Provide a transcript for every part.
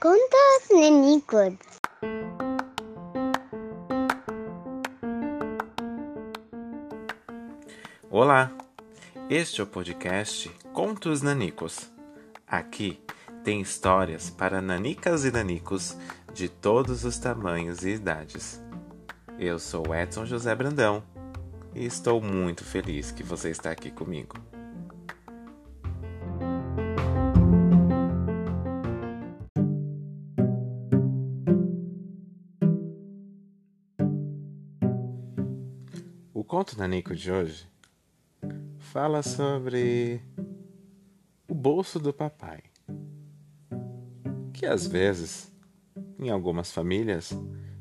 Contos nanicos. Olá, este é o podcast Contos Nanicos. Aqui tem histórias para nanicas e nanicos de todos os tamanhos e idades. Eu sou Edson José Brandão e estou muito feliz que você está aqui comigo. Conto nanico de hoje fala sobre o bolso do papai, que às vezes, em algumas famílias,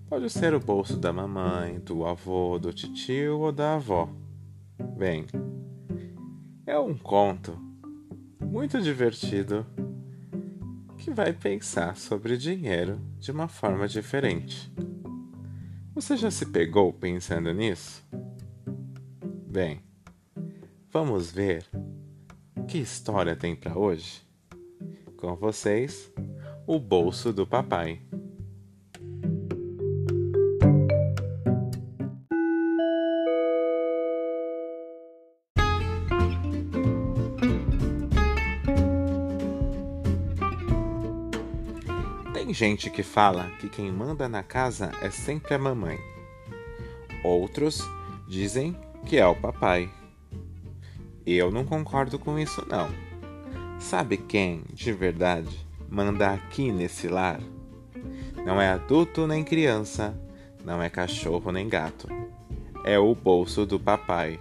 pode ser o bolso da mamãe, do avô, do tio ou da avó. Bem, é um conto muito divertido que vai pensar sobre dinheiro de uma forma diferente. Você já se pegou pensando nisso? Bem, vamos ver que história tem para hoje? Com vocês, o bolso do papai. Tem gente que fala que quem manda na casa é sempre a mamãe. Outros dizem que é o papai. Eu não concordo com isso não. Sabe quem, de verdade, manda aqui nesse lar? Não é adulto nem criança, não é cachorro nem gato. É o bolso do papai.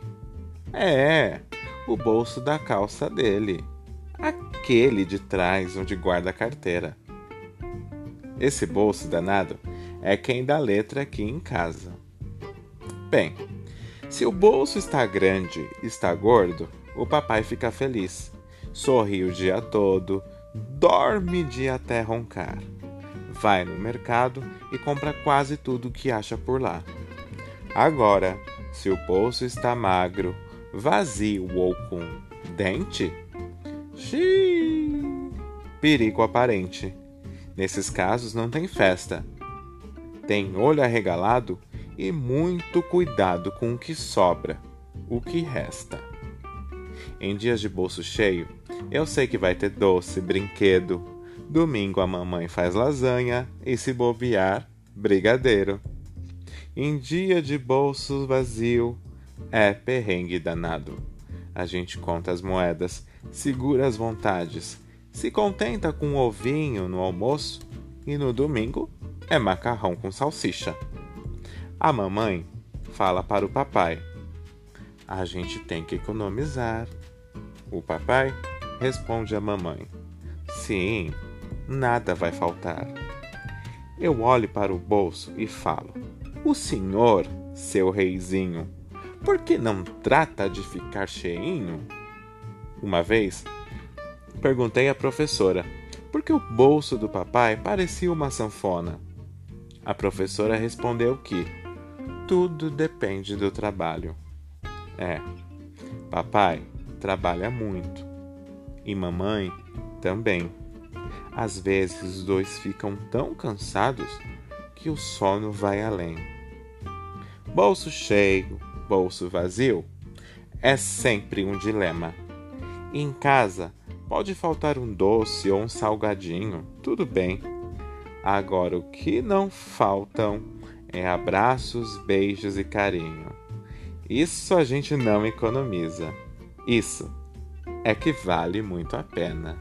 É, o bolso da calça dele. Aquele de trás onde guarda a carteira. Esse bolso danado é quem dá letra aqui em casa. Bem, se o bolso está grande, está gordo, o papai fica feliz. Sorri o dia todo, dorme dia até roncar. Vai no mercado e compra quase tudo que acha por lá. Agora, se o bolso está magro, vazio ou com dente, xiii, perigo aparente. Nesses casos não tem festa. Tem olho arregalado e muito cuidado com o que sobra, o que resta. Em dias de bolso cheio, eu sei que vai ter doce, brinquedo. Domingo a mamãe faz lasanha e se bobear, brigadeiro. Em dia de bolso vazio, é perrengue danado. A gente conta as moedas, segura as vontades, se contenta com um ovinho no almoço e no domingo é macarrão com salsicha. A mamãe fala para o papai: A gente tem que economizar. O papai responde à mamãe: Sim, nada vai faltar. Eu olho para o bolso e falo: O senhor, seu reizinho, por que não trata de ficar cheinho? Uma vez, perguntei à professora por que o bolso do papai parecia uma sanfona. A professora respondeu que tudo depende do trabalho. É, papai trabalha muito e mamãe também. Às vezes os dois ficam tão cansados que o sono vai além. Bolso cheio, bolso vazio é sempre um dilema. Em casa pode faltar um doce ou um salgadinho, tudo bem. Agora o que não faltam é abraços, beijos e carinho. Isso a gente não economiza. Isso é que vale muito a pena.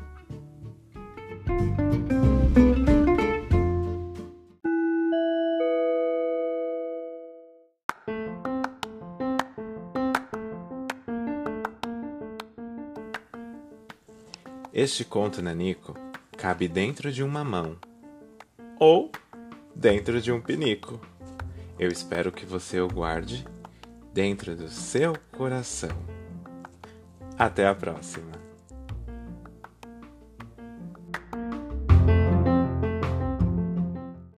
Este conto nanico cabe dentro de uma mão ou dentro de um pinico. Eu espero que você o guarde dentro do seu coração. Até a próxima!